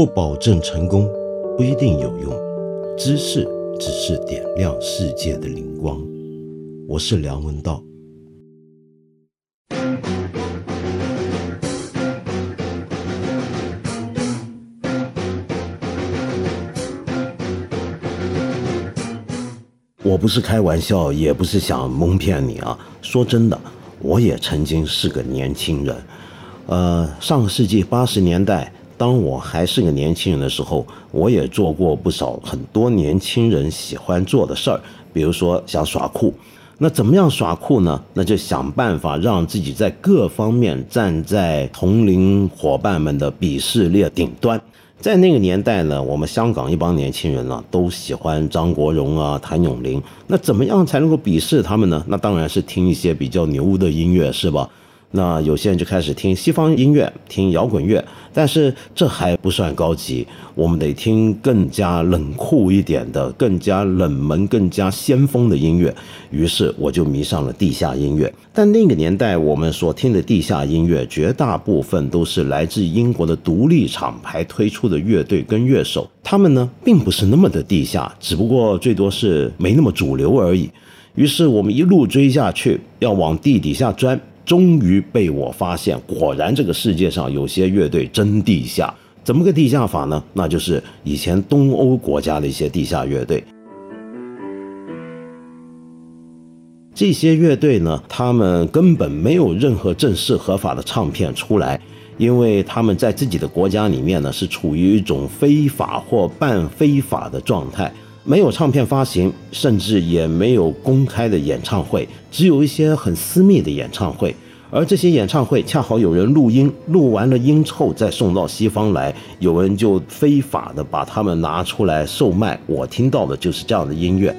不保证成功，不一定有用。知识只是点亮世界的灵光。我是梁文道。我不是开玩笑，也不是想蒙骗你啊。说真的，我也曾经是个年轻人。呃，上个世纪八十年代，当我还是个年轻人的时候，我也做过不少很多年轻人喜欢做的事儿，比如说想耍酷。那怎么样耍酷呢？那就想办法让自己在各方面站在同龄伙伴们的鄙视链顶端。在那个年代呢，我们香港一帮年轻人呢，都喜欢张国荣啊、谭咏麟。那怎么样才能够鄙视他们呢？那当然是听一些比较牛的音乐，是吧？那有些人就开始听西方音乐，听摇滚乐，但是这还不算高级，我们得听更加冷酷一点的、更加冷门、更加先锋的音乐。于是我就迷上了地下音乐。但那个年代我们所听的地下音乐，绝大部分都是来自英国的独立厂牌推出的乐队跟乐手，他们呢并不是那么的地下，只不过最多是没那么主流而已。于是我们一路追下去，要往地底下钻。终于被我发现，果然这个世界上有些乐队真地下。怎么个地下法呢？那就是以前东欧国家的一些地下乐队。这些乐队呢，他们根本没有任何正式合法的唱片出来，因为他们在自己的国家里面呢，是处于一种非法或半非法的状态。没有唱片发行，甚至也没有公开的演唱会，只有一些很私密的演唱会。而这些演唱会恰好有人录音，录完了音后再送到西方来，有人就非法的把他们拿出来售卖。我听到的就是这样的音乐。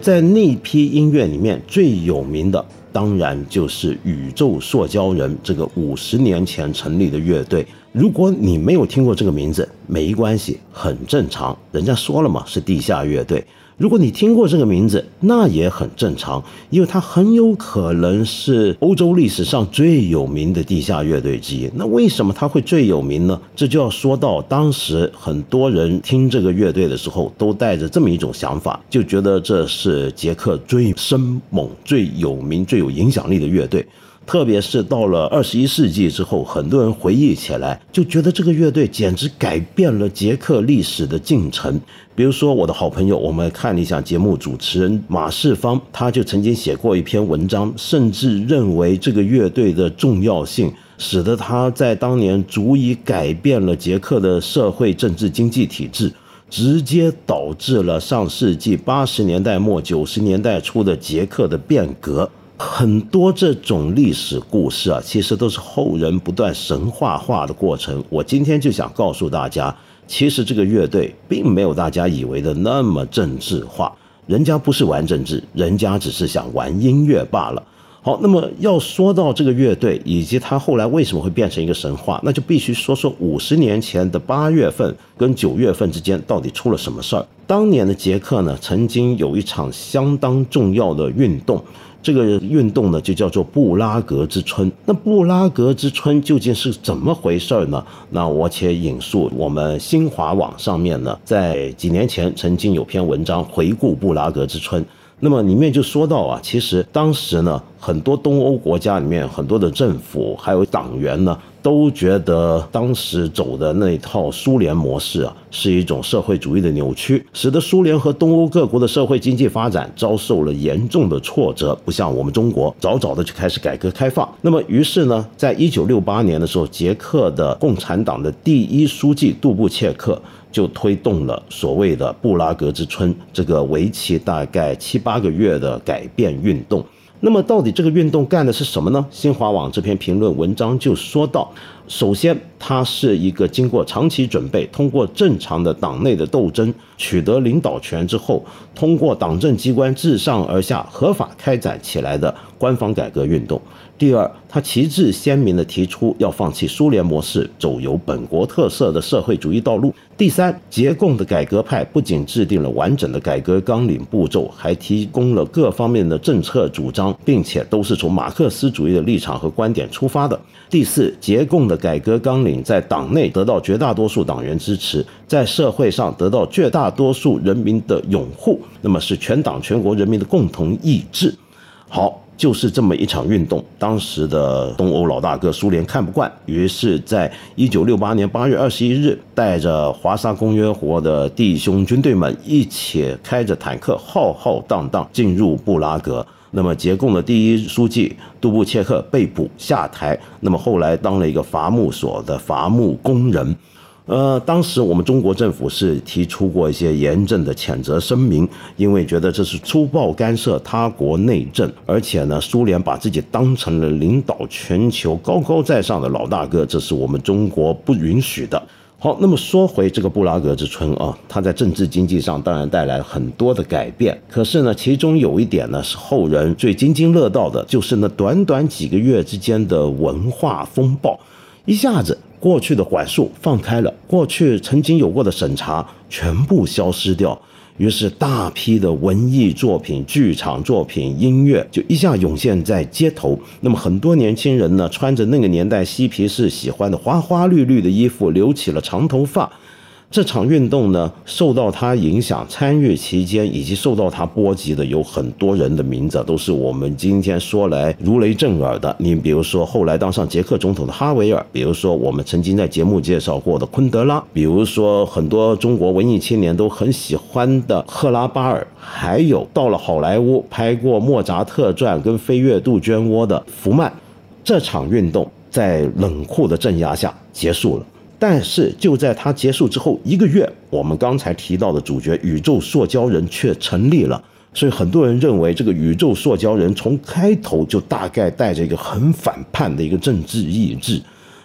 在那批音乐里面最有名的，当然就是宇宙塑胶人这个五十年前成立的乐队。如果你没有听过这个名字，没关系，很正常。人家说了嘛，是地下乐队。如果你听过这个名字，那也很正常，因为它很有可能是欧洲历史上最有名的地下乐队之一。那为什么它会最有名呢？这就要说到当时很多人听这个乐队的时候，都带着这么一种想法，就觉得这是捷克最生猛、最有名、最有影响力的乐队。特别是到了二十一世纪之后，很多人回忆起来，就觉得这个乐队简直改变了捷克历史的进程。比如说，我的好朋友，我们看一下节目主持人马世芳，他就曾经写过一篇文章，甚至认为这个乐队的重要性，使得他在当年足以改变了捷克的社会、政治、经济体制，直接导致了上世纪八十年代末九十年代初的捷克的变革。很多这种历史故事啊，其实都是后人不断神话化的过程。我今天就想告诉大家，其实这个乐队并没有大家以为的那么政治化，人家不是玩政治，人家只是想玩音乐罢了。好，那么要说到这个乐队以及他后来为什么会变成一个神话，那就必须说说五十年前的八月份跟九月份之间到底出了什么事儿。当年的捷克呢，曾经有一场相当重要的运动。这个运动呢，就叫做布拉格之春。那布拉格之春究竟是怎么回事儿呢？那我且引述我们新华网上面呢，在几年前曾经有篇文章回顾布拉格之春。那么里面就说到啊，其实当时呢，很多东欧国家里面很多的政府还有党员呢。都觉得当时走的那套苏联模式啊，是一种社会主义的扭曲，使得苏联和东欧各国的社会经济发展遭受了严重的挫折。不像我们中国，早早的就开始改革开放。那么，于是呢，在一九六八年的时候，捷克的共产党的第一书记杜布切克就推动了所谓的布拉格之春这个为期大概七八个月的改变运动。那么，到底这个运动干的是什么呢？新华网这篇评论文章就说到，首先，它是一个经过长期准备，通过正常的党内的斗争取得领导权之后，通过党政机关自上而下合法开展起来的官方改革运动。第二，他旗帜鲜明地提出要放弃苏联模式，走由本国特色的社会主义道路。第三，捷共的改革派不仅制定了完整的改革纲领步骤，还提供了各方面的政策主张，并且都是从马克思主义的立场和观点出发的。第四，捷共的改革纲领在党内得到绝大多数党员支持，在社会上得到绝大多数人民的拥护，那么是全党全国人民的共同意志。好。就是这么一场运动，当时的东欧老大哥苏联看不惯，于是，在一九六八年八月二十一日，带着华沙公约国的弟兄军队们一起开着坦克浩浩荡荡进入布拉格。那么，捷共的第一书记杜布切克被捕下台，那么后来当了一个伐木所的伐木工人。呃，当时我们中国政府是提出过一些严正的谴责声明，因为觉得这是粗暴干涉他国内政，而且呢，苏联把自己当成了领导全球高高在上的老大哥，这是我们中国不允许的。好，那么说回这个布拉格之春啊，它在政治经济上当然带来很多的改变，可是呢，其中有一点呢是后人最津津乐道的，就是那短短几个月之间的文化风暴，一下子。过去的管束放开了，过去曾经有过的审查全部消失掉，于是大批的文艺作品、剧场作品、音乐就一下涌现在街头。那么很多年轻人呢，穿着那个年代嬉皮士喜欢的花花绿绿的衣服，留起了长头发。这场运动呢，受到他影响、参与期间以及受到他波及的有很多人的名字，都是我们今天说来如雷震耳的。你比如说，后来当上捷克总统的哈维尔，比如说我们曾经在节目介绍过的昆德拉，比如说很多中国文艺青年都很喜欢的赫拉巴尔，还有到了好莱坞拍过《莫扎特传》跟《飞越杜鹃窝》的福曼。这场运动在冷酷的镇压下结束了。但是就在它结束之后一个月，我们刚才提到的主角宇宙塑胶人却成立了。所以很多人认为，这个宇宙塑胶人从开头就大概带着一个很反叛的一个政治意志。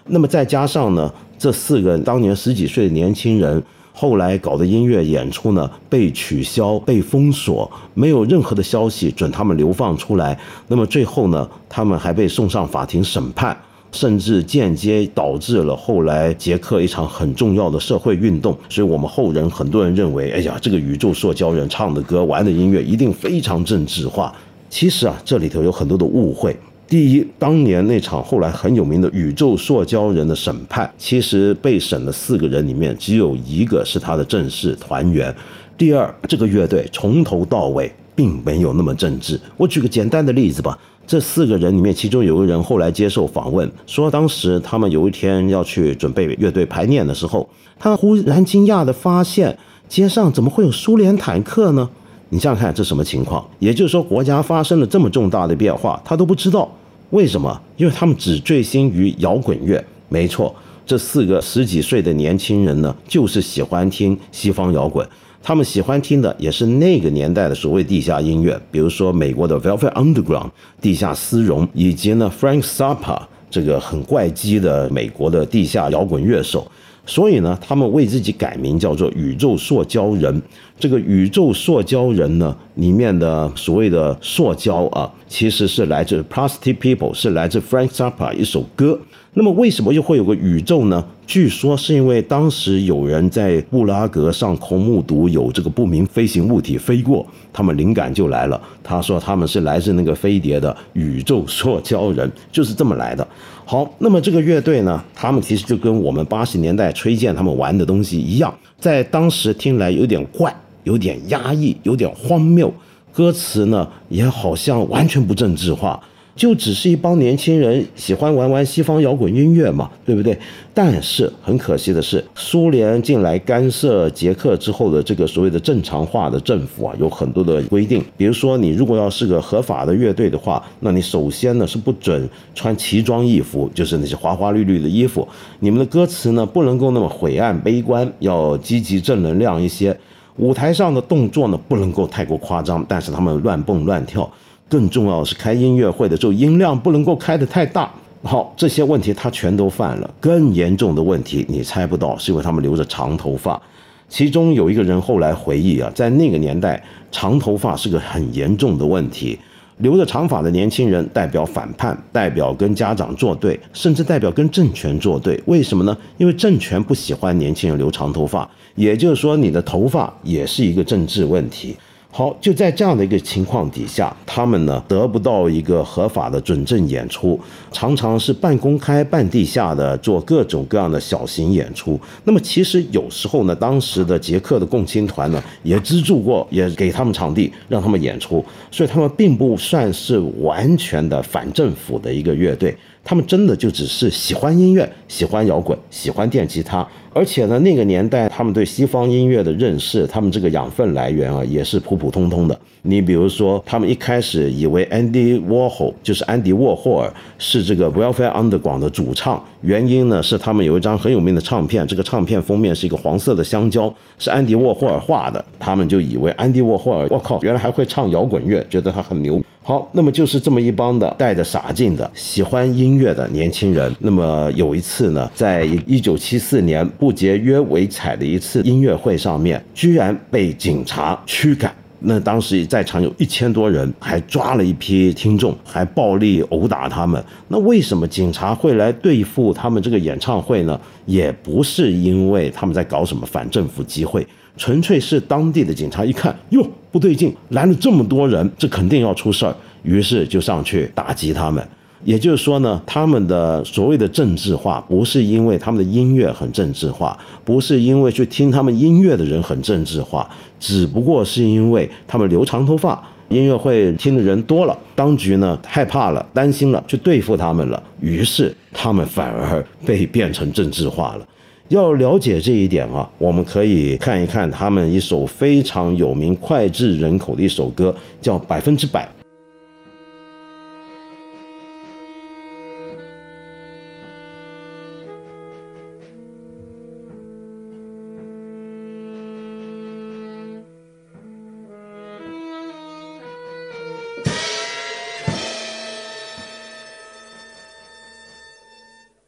那么再加上呢，这四个当年十几岁的年轻人，后来搞的音乐演出呢被取消、被封锁，没有任何的消息准他们流放出来。那么最后呢，他们还被送上法庭审判。甚至间接导致了后来捷克一场很重要的社会运动，所以我们后人很多人认为，哎呀，这个宇宙塑胶人唱的歌、玩的音乐一定非常政治化。其实啊，这里头有很多的误会。第一，当年那场后来很有名的宇宙塑胶人的审判，其实被审的四个人里面只有一个是他的正式团员。第二，这个乐队从头到尾并没有那么政治。我举个简单的例子吧。这四个人里面，其中有个人后来接受访问，说当时他们有一天要去准备乐队排练的时候，他忽然惊讶地发现街上怎么会有苏联坦克呢？你想想看，这什么情况？也就是说，国家发生了这么重大的变化，他都不知道为什么？因为他们只醉心于摇滚乐。没错，这四个十几岁的年轻人呢，就是喜欢听西方摇滚。他们喜欢听的也是那个年代的所谓地下音乐，比如说美国的 Velvet Underground 地下丝绒，以及呢 Frank Zappa 这个很怪机的美国的地下摇滚乐手。所以呢，他们为自己改名叫做宇宙塑胶人。这个宇宙塑胶人呢，里面的所谓的塑胶啊，其实是来自 Plastic People，是来自 Frank Zappa 一首歌。那么为什么又会有个宇宙呢？据说是因为当时有人在布拉格上空目睹有这个不明飞行物体飞过，他们灵感就来了。他说他们是来自那个飞碟的宇宙塑胶人，就是这么来的。好，那么这个乐队呢，他们其实就跟我们八十年代崔健他们玩的东西一样，在当时听来有点怪，有点压抑，有点荒谬，歌词呢也好像完全不政治化。就只是一帮年轻人喜欢玩玩西方摇滚音乐嘛，对不对？但是很可惜的是，苏联进来干涉捷克之后的这个所谓的正常化的政府啊，有很多的规定。比如说，你如果要是个合法的乐队的话，那你首先呢是不准穿奇装异服，就是那些花花绿绿的衣服。你们的歌词呢不能够那么晦暗悲观，要积极正能量一些。舞台上的动作呢不能够太过夸张，但是他们乱蹦乱跳。更重要的是，开音乐会的时候音量不能够开得太大。好，这些问题他全都犯了。更严重的问题你猜不到，是因为他们留着长头发。其中有一个人后来回忆啊，在那个年代，长头发是个很严重的问题。留着长发的年轻人代表反叛，代表跟家长作对，甚至代表跟政权作对。为什么呢？因为政权不喜欢年轻人留长头发，也就是说，你的头发也是一个政治问题。好，就在这样的一个情况底下，他们呢得不到一个合法的准证演出，常常是半公开、半地下的做各种各样的小型演出。那么其实有时候呢，当时的捷克的共青团呢也资助过，也给他们场地让他们演出，所以他们并不算是完全的反政府的一个乐队。他们真的就只是喜欢音乐，喜欢摇滚，喜欢电吉他，而且呢，那个年代他们对西方音乐的认识，他们这个养分来源啊，也是普普通通的。你比如说，他们一开始以为 Andy Warhol 就是安迪沃霍尔是这个 Welfare Underground 的主唱，原因呢是他们有一张很有名的唱片，这个唱片封面是一个黄色的香蕉，是安迪沃霍尔画的，他们就以为安迪沃霍尔，我靠，原来还会唱摇滚乐，觉得他很牛。好，那么就是这么一帮的带着傻劲的喜欢音乐的年轻人。那么有一次呢，在一九七四年不节约为彩的一次音乐会上面，居然被警察驱赶。那当时在场有一千多人，还抓了一批听众，还暴力殴打他们。那为什么警察会来对付他们这个演唱会呢？也不是因为他们在搞什么反政府集会。纯粹是当地的警察一看，哟，不对劲，来了这么多人，这肯定要出事儿，于是就上去打击他们。也就是说呢，他们的所谓的政治化，不是因为他们的音乐很政治化，不是因为去听他们音乐的人很政治化，只不过是因为他们留长头发，音乐会听的人多了，当局呢害怕了，担心了，去对付他们了，于是他们反而被变成政治化了。要了解这一点啊，我们可以看一看他们一首非常有名、脍炙人口的一首歌，叫《百分之百》。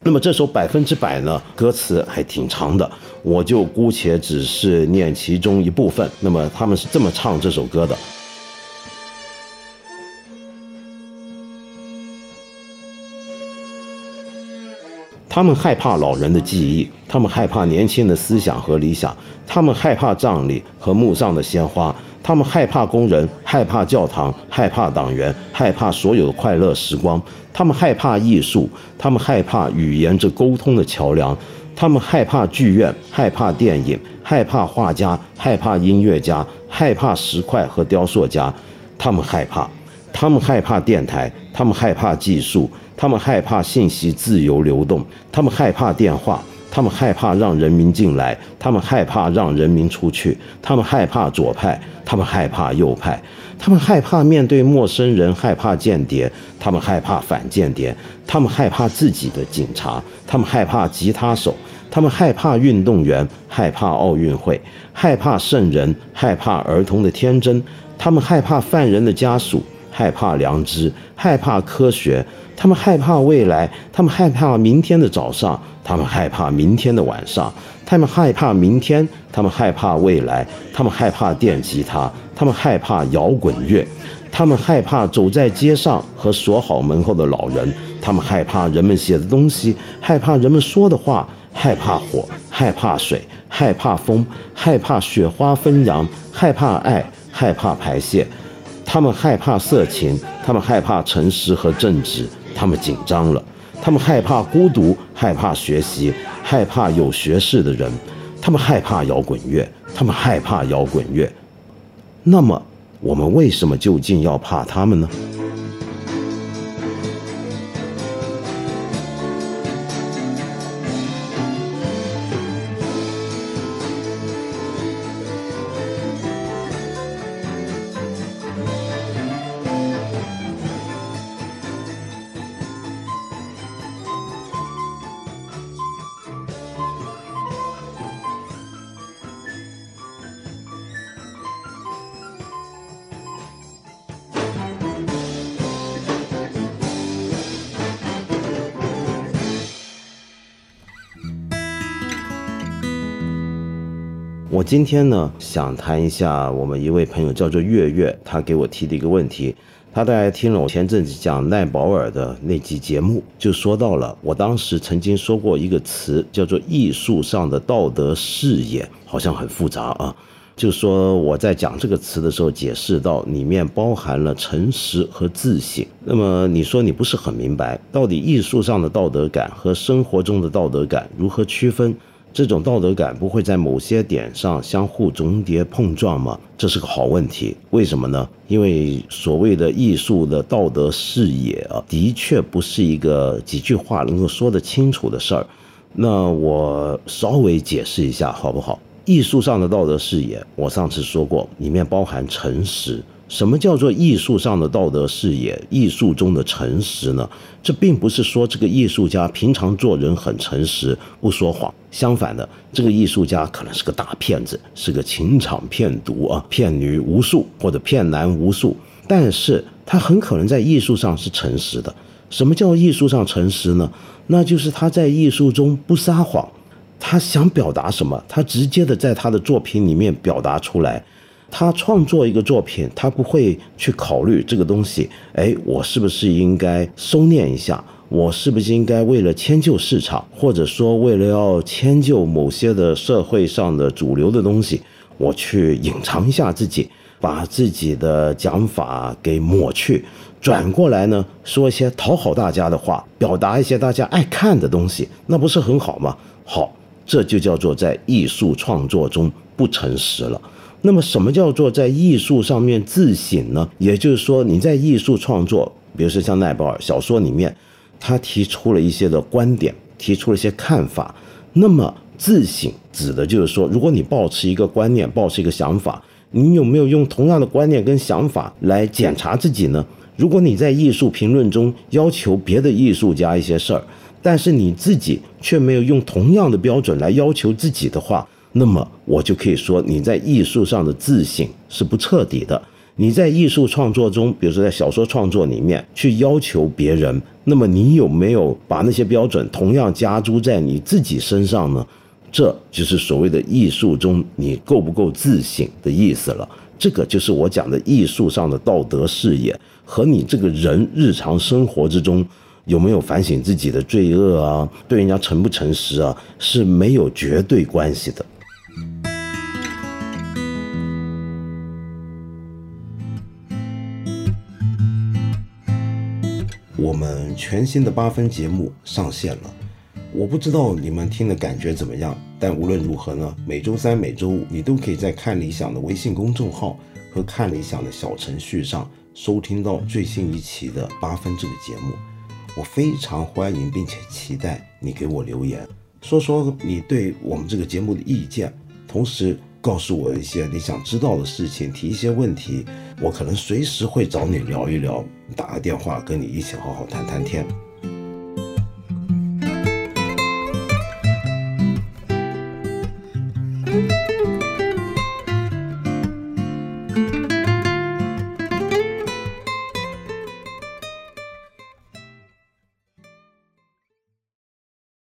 那么这首百分之百呢，歌词还挺长的，我就姑且只是念其中一部分。那么他们是这么唱这首歌的：他们害怕老人的记忆，他们害怕年轻的思想和理想，他们害怕葬礼和墓上的鲜花，他们害怕工人，害怕教堂，害怕党员，害怕所有的快乐时光。他们害怕艺术，他们害怕语言这沟通的桥梁，他们害怕剧院，害怕电影，害怕画家，害怕音乐家，害怕石块和雕塑家，他们害怕，他们害怕电台，他们害怕技术，他们害怕信息自由流动，他们害怕电话，他们害怕让人民进来，他们害怕让人民出去，他们害怕左派，他们害怕右派。他们害怕面对陌生人，害怕间谍；他们害怕反间谍；他们害怕自己的警察；他们害怕吉他手；他们害怕运动员，害怕奥运会；害怕圣人，害怕儿童的天真；他们害怕犯人的家属，害怕良知，害怕科学；他们害怕未来，他们害怕明天的早上，他们害怕明天的晚上。他们害怕明天，他们害怕未来，他们害怕电吉他，他们害怕摇滚乐，他们害怕走在街上和锁好门后的老人，他们害怕人们写的东西，害怕人们说的话，害怕火，害怕水，害怕风，害怕雪花纷扬，害怕爱，害怕排泄，他们害怕色情，他们害怕诚实和正直，他们紧张了。他们害怕孤独，害怕学习，害怕有学识的人，他们害怕摇滚乐，他们害怕摇滚乐。那么，我们为什么究竟要怕他们呢？我今天呢，想谈一下我们一位朋友叫做月月，他给我提的一个问题。他大概听了我前阵子讲奈保尔的那集节目，就说到了我当时曾经说过一个词，叫做艺术上的道德视野，好像很复杂啊。就说我在讲这个词的时候，解释到里面包含了诚实和自省。那么你说你不是很明白，到底艺术上的道德感和生活中的道德感如何区分？这种道德感不会在某些点上相互重叠碰撞吗？这是个好问题。为什么呢？因为所谓的艺术的道德视野啊，的确不是一个几句话能够说得清楚的事儿。那我稍微解释一下好不好？艺术上的道德视野，我上次说过，里面包含诚实。什么叫做艺术上的道德视野？艺术中的诚实呢？这并不是说这个艺术家平常做人很诚实，不说谎。相反的，这个艺术家可能是个大骗子，是个情场骗毒啊，骗女无数或者骗男无数。但是他很可能在艺术上是诚实的。什么叫艺术上诚实呢？那就是他在艺术中不撒谎，他想表达什么，他直接的在他的作品里面表达出来。他创作一个作品，他不会去考虑这个东西，哎，我是不是应该收敛一下？我是不是应该为了迁就市场，或者说为了要迁就某些的社会上的主流的东西，我去隐藏一下自己，把自己的讲法给抹去，转过来呢，说一些讨好大家的话，表达一些大家爱看的东西，那不是很好吗？好，这就叫做在艺术创作中不诚实了。那么，什么叫做在艺术上面自省呢？也就是说，你在艺术创作，比如说像奈保尔小说里面，他提出了一些的观点，提出了一些看法。那么，自省指的就是说，如果你保持一个观念，保持一个想法，你有没有用同样的观念跟想法来检查自己呢？如果你在艺术评论中要求别的艺术家一些事儿，但是你自己却没有用同样的标准来要求自己的话，那么我就可以说，你在艺术上的自省是不彻底的。你在艺术创作中，比如说在小说创作里面去要求别人，那么你有没有把那些标准同样加诸在你自己身上呢？这就是所谓的艺术中你够不够自省的意思了。这个就是我讲的艺术上的道德视野，和你这个人日常生活之中有没有反省自己的罪恶啊，对人家诚不诚实啊，是没有绝对关系的。我们全新的八分节目上线了，我不知道你们听的感觉怎么样，但无论如何呢，每周三、每周五你都可以在看理想的微信公众号和看理想的小程序上收听到最新一期的八分这个节目。我非常欢迎并且期待你给我留言，说说你对我们这个节目的意见，同时。告诉我一些你想知道的事情，提一些问题，我可能随时会找你聊一聊，打个电话跟你一起好好谈谈天。